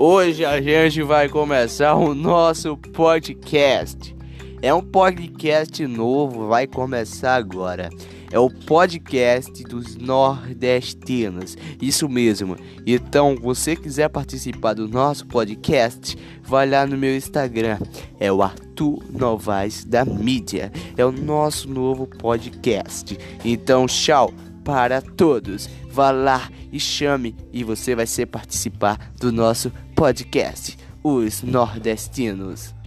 Hoje a gente vai começar o nosso podcast. É um podcast novo, vai começar agora. É o podcast dos nordestinos. Isso mesmo. Então, você quiser participar do nosso podcast, vai lá no meu Instagram. É o Arthur Novaes da Mídia. É o nosso novo podcast. Então, tchau para todos. Vá lá e chame e você vai ser participar do nosso podcast, Os Nordestinos.